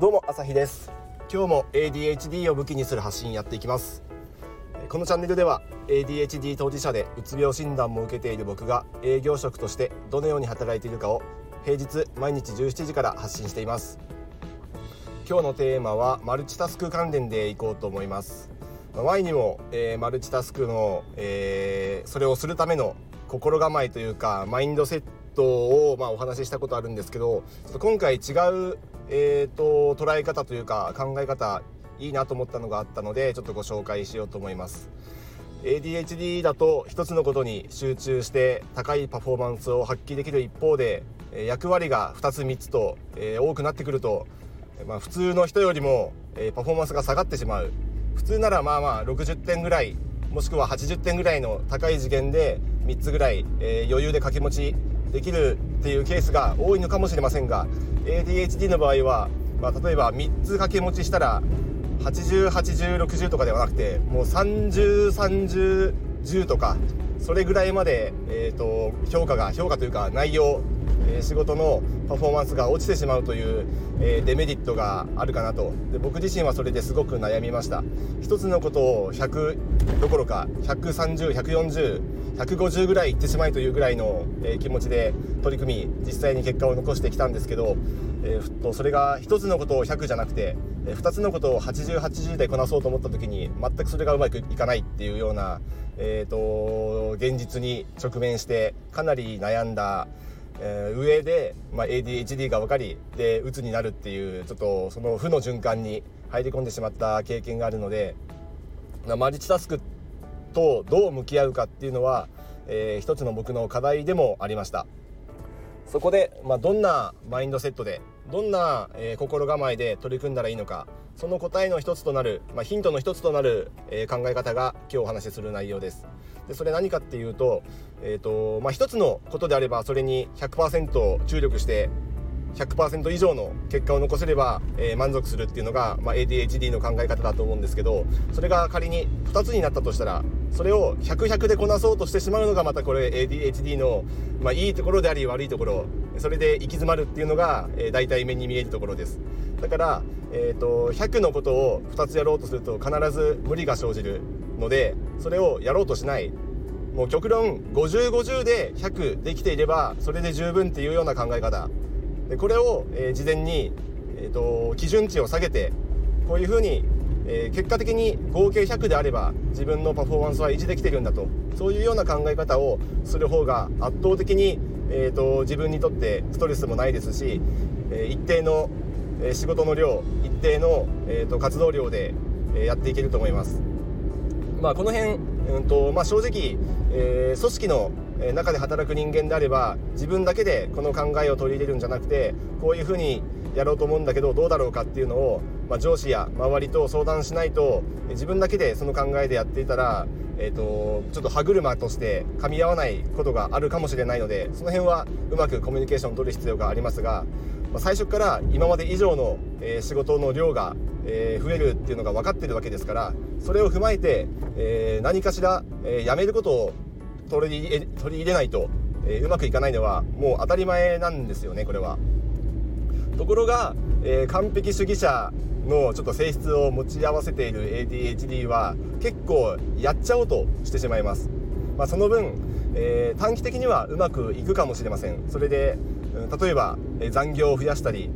どうも朝日です。今日も ADHD を武器にする発信やっていきます。このチャンネルでは ADHD 当事者でうつ病診断も受けている僕が営業職としてどのように働いているかを平日毎日17時から発信しています。今日のテーマはマルチタスク関連でいこうと思います。前にも、えー、マルチタスクの、えー、それをするための心構えというかマインドセットを、まあ、お話ししたことあるんですけど今回違うえーと、捉え方というか考え方いいなと思ったのがあったのでちょっとご紹介しようと思います。ADHD だと一つのことに集中して高いパフォーマンスを発揮できる一方で役割が2つ3つと、えー、多くなってくると、まあ、普通の人よりも、えー、パフォーマンスが下がってしまう。普通ならまあまあ60点ぐらいもしくは80点ぐらいの高い次元で3つぐらい、えー、余裕で掛け持ちできるっていうケースが多いのかもしれませんが ADHD の場合は、まあ、例えば3つ掛け持ちしたら808060とかではなくてもう303010とかそれぐらいまで、えーと、評価が評価というか内容、えー、仕事のパフォーマンスが落ちてしまうという、えー、デメリットがあるかなと。で僕自身はそれですごく悩みました。一つのことを100どころか130140 150ぐらいいってしまいというぐらいの、えー、気持ちで取り組み実際に結果を残してきたんですけど、えー、とそれが一つのことを100じゃなくて、えー、2つのことを8080でこなそうと思った時に全くそれがうまくいかないっていうような、えーと、現実に直面してかなり悩んだ、えー、上で、まあ、ADHD が分かりで鬱になるっていうちょっとその負の循環に入り込んでしまった経験があるのでマルチタスクとどう向き合うかっていうのは、えー、一つの僕の課題でもありました。そこで、まあ、どんなマインドセットでどんな、えー、心構えで取り組んだらいいのかその答えの一つとなる、まあ、ヒントの一つとなる、えー、考え方が今日お話しする内容です。でそれ何かっていうと,、えーとまあ、一つのことであればそれに100%注力して100%以上の結果を残せれば、えー、満足するっていうのが、まあ、ADHD の考え方だと思うんですけどそれが仮に2つになったとしたらそれを100100でこなそうとしてしまうのがまたこれ ADHD の、まあ、いいところであり悪いところそれで行き詰まるっていうのが、えー、大体目に見えるところです。だから、えーと、100のことを2つやろうとすると必ず無理が生じるのでそれをやろうとしない。もう極論5050で100できていればそれで十分っていうような考え方。でこれを、えー、事前に、えーと、基準値を下げてこういうふうに、えー、結果的に合計100であれば自分のパフォーマンスは維持できてるんだと。そういうような考え方をする方が圧倒的に、えーと、自分にとってストレスもないですし、え、一定の仕事の量一定の、えーと、活動量でやっていけると思います。まあ、この辺、うんとまあ、正直、えー、組織の中で働く人間であれば自分だけでこの考えを取り入れるんじゃなくてこういうふうにやろうと思うんだけどどうだろうかっていうのを、まあ、上司や周りと相談しないと自分だけでその考えでやっていたら、えーと、ちょっと歯車として噛み合わないことがあるかもしれないのでその辺はうまくコミュニケーションを取る必要がありますが、まあ、最初から今まで以上の、えー、仕事の量がえー、増えるっていうのが分かってるわけですからそれを踏まえて、えー、何かしら、えー、やめることを取り入れないと、え、うまくいかないのはもう当たり前なんですよねこれは。ところが、えー、完璧主義者のちょっと性質を持ち合わせている ADHD は結構やっちゃおうとしてしまいます。まあ、その分、えー、短期的にはうまくいくかもしれません。それで、例えば、え残業を増やしたり、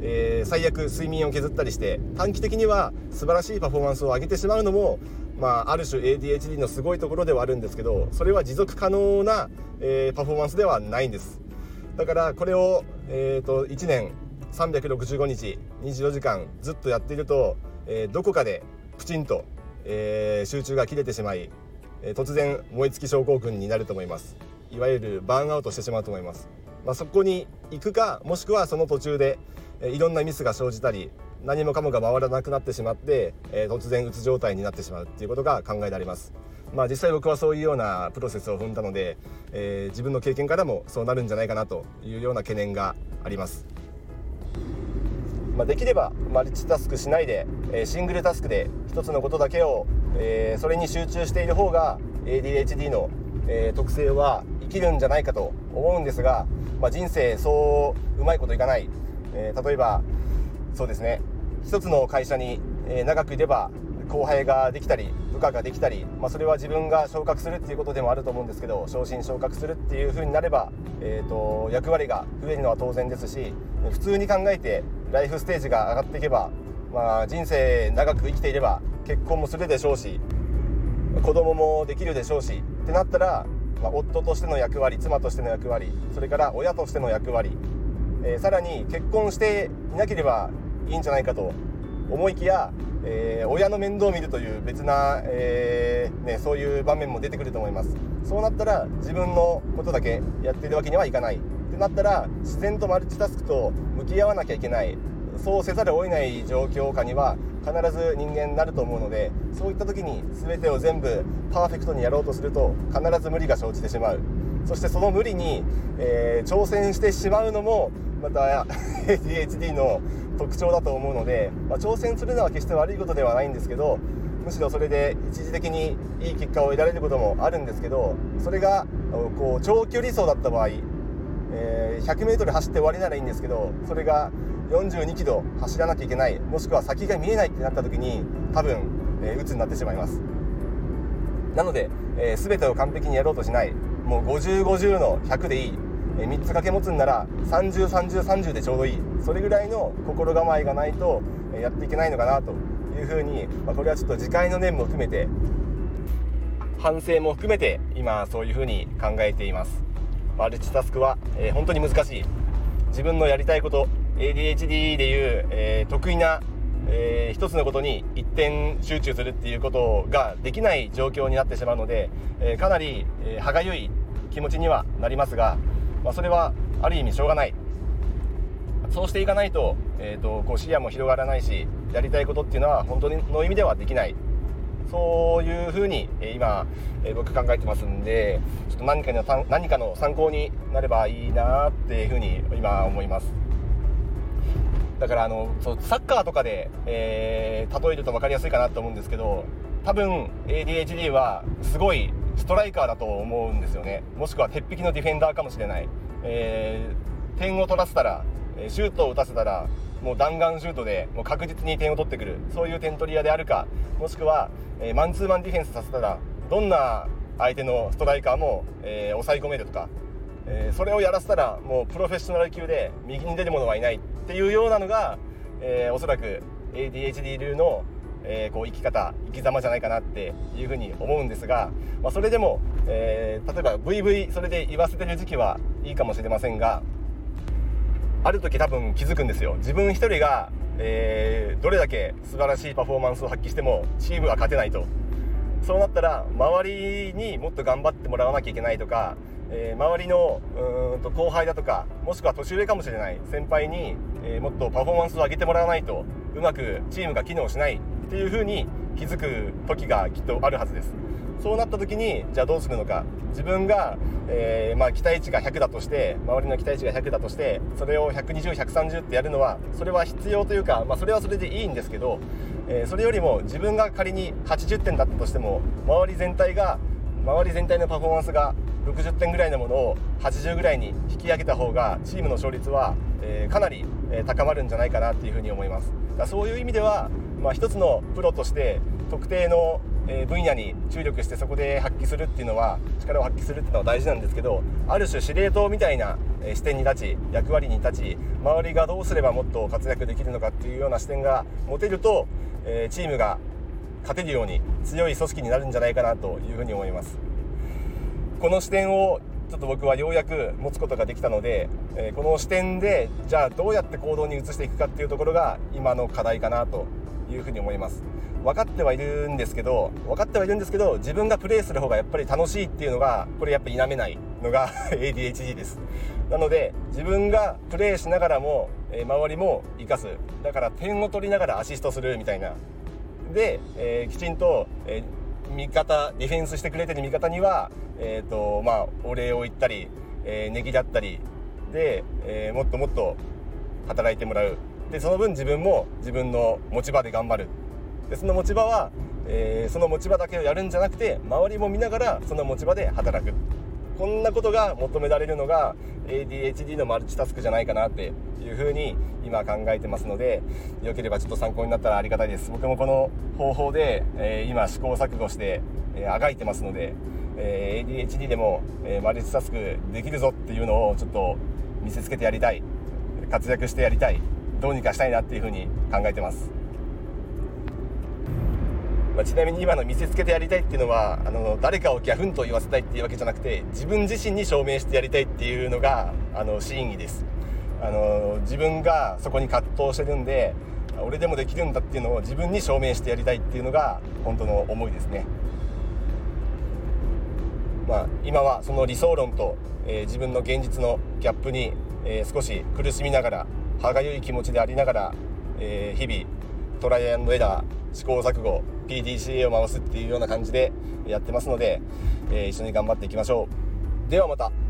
えー、最悪睡眠を削ったりして短期的には素晴らしいパフォーマンスを上げてしまうのもまあ、ある種 ADHD のすごいところではあるんですけどそれは持続可能な、えー、パフォーマンスではないんですだからこれを、えーと、1年365日24時間ずっとやっていると、えー、どこかでプチンと、えー、集中が切れてしまい、え、突然燃え尽き症候群になると思いますいわゆるバーンアウトしてしまうと思います、まあ、そこに行くかもしくはその途中で、えいろんなミスが生じたり何もかもが回らなくなってしまって、え、突然うつ状態になってしまうっていうことが考えられます。まあ、実際僕はそういうようなプロセスを踏んだので、えー、自分の経験からもそうなるんじゃないかなというような懸念があります。まあ、できればマルチタスクしないで、えー、シングルタスクで一つのことだけを、えー、それに集中している方が ADHD の、えー、特性は生きるんじゃないかと思うんですが、まあ、人生そううまいこといかない、え例えばそうですね。一つの会社に、え長くいれば後輩ができたり部下ができたり、まあ、それは自分が昇格するっていうことでもあると思うんですけど昇進昇格するっていう風になれば、えーと、役割が増えるのは当然ですし普通に考えてライフステージが上がっていけば、まあ、人生長く生きていれば結婚もするでしょうし子供もできるでしょうしってなったら、まあ、夫としての役割妻としての役割それから親としての役割、えー、さらに結婚していなければいいんじゃないかと思いきや、えー、親の面倒を見るという別な、えー、ね、そういう場面も出てくると思います。そうなったら自分のことだけやってるわけにはいかない。ってなったら自然とマルチタスクと向き合わなきゃいけない。そうせざるを得ない状況下には必ず人間になると思うのでそういった時に全てを全部パーフェクトにやろうとすると必ず無理が生じてしまう。そしてその無理に、えー、挑戦してしまうのもまた ADHD の特徴だと思うので、まあ、挑戦するのは決して悪いことではないんですけどむしろそれで一時的にいい結果を得られることもあるんですけどそれがこう長距離走だった場合、えー、100m 走って終わりならいいんですけどそれが42キロ走らなきゃいけないもしくは先が見えないってなった時に多分、えー、鬱になってしまいます。なので、えー、全てを完璧にやろうとしないもう5050の100でいい、えー、3つ掛け持つんなら303030でちょうどいい。それぐらいの心構えがないと、えー、やっていけないのかなというふうに、まあ、これはちょっと次回の念も含めて反省も含めて今そういうふうに考えています。マルチタスクは、えー、本当に難しい。自分のやりたいこと ADHD でいう、えー、得意な、えー、一つのことに一点集中するっていうことができない状況になってしまうので、えー、かなり、え歯がゆい気持ちにはなりますが、まあ、それはある意味しょうがない。そうしていかないと,、えーと、こう視野も広がらないしやりたいことっていうのは本当の意味ではできない。そういうふうに、え今、え僕考えてますんでちょっと何かの何かの参考になればいいなっていうふうに今思います。だからあのそうサッカーとかで、えー、例えると分かりやすいかなと思うんですけど多分 ADHD はすごいストライカーだと思うんですよね。もしくは鉄壁のディフェンダーかもしれない、えー、点を取らせたらシュートを打たせたらもう弾丸シュートでもう確実に点を取ってくる。そういう点取り屋であるかもしくは、えー、マンツーマンディフェンスさせたらどんな相手のストライカーも、えー、抑え込めるとかえー、それをやらせたらもうプロフェッショナル級で右に出る者はいないっていうようなのが、えー、おそらく ADHD 流の、えー、こう生き方生き様じゃないかなっていうふうに思うんですが、まあ、それでも、えー、例えば VV それで言わせてる時期はいいかもしれませんがある時多分気づくんですよ。自分一人が、えー、どれだけ素晴らしいパフォーマンスを発揮してもチームは勝てないと。そうなったら周りにもっと頑張ってもらわなきゃいけないとかえー、周りのうんと後輩だとかもしくは年上かもしれない先輩に、えー、もっとパフォーマンスを上げてもらわないとうまくチームが機能しない。っていうふうに気づく時がきっとあるはずです。そうなった時にじゃあどうするのか。自分が、えー、まあ、期待値が100だとして周りの期待値が100だとしてそれを120130ってやるのはそれは必要というか、まあ、それはそれでいいんですけど、えそれよりも自分が仮に80点だったとしても周り全体が周り全体のパフォーマンスが60点ぐらいのものを80ぐらいに引き上げた方がチームの勝率は、えー、かなり、え高まるんじゃないかなっていうふうに思います。だそういう意味では、まあ、一つのプロとして特定の分野に注力してそこで発揮するっていうのは力を発揮するっていうのは大事なんですけどある種司令塔みたいな視点に立ち役割に立ち周りがどうすればもっと活躍できるのかっていうような視点が持てるとチームが勝てるように強い組織になるんじゃないかなというふうに思います。この視点をちょっと僕はようやく持つことができたので、この視点でじゃあどうやって行動に移していくかっていうところが今の課題かなというふに思います。分かってはいるんですけど分かってはいるんですけど自分がプレイする方がやっぱり楽しいっていうのがこれやっぱ否めないのが ADHD です。なので自分がプレイしながらも、え周りも生かす。だから点を取りながらアシストするみたいな。で、えー、きちんと、えー、味方ディフェンスしてくれてる味方には、えーとまあ、お礼を言ったり、えー、ネギだったりで、えー、もっともっと働いてもらう。でその分自分も自分の持ち場で頑張る。でその持ち場は、えー、その持ち場だけをやるんじゃなくて周りも見ながらその持ち場で働く。こんなことが求められるのが ADHD のマルチタスクじゃないかなっていうふうに今考えてますのでよければちょっと参考になったらありがたいです。僕もこの方法で、えー、今試行錯誤して、え、あがいてますので、えー、ADHD でも、えマルチタスクできるぞっていうのをちょっと見せつけてやりたい。活躍してやりたい。どうにかしたいなっていうふうに考えてます。まあ、ちなみに今の見せつけてやりたいっていうのはあの誰かをギャフンと言わせたいっていうわけじゃなくて自分自身に証明してやりたいっていうのがあの真意です。あの自分がそこに葛藤してるんで俺でもできるんだっていうのを自分に証明してやりたいっていうのが本当の思いですね。まあ、今はその理想論と、えー、自分の現実のギャップに、えー、少し苦しみながら歯がゆい気持ちでありながら、えー、日々トライアンドエラー試行錯誤 PDCA を回すっていうような感じでやってますので、えー、一緒に頑張っていきましょう。ではまた。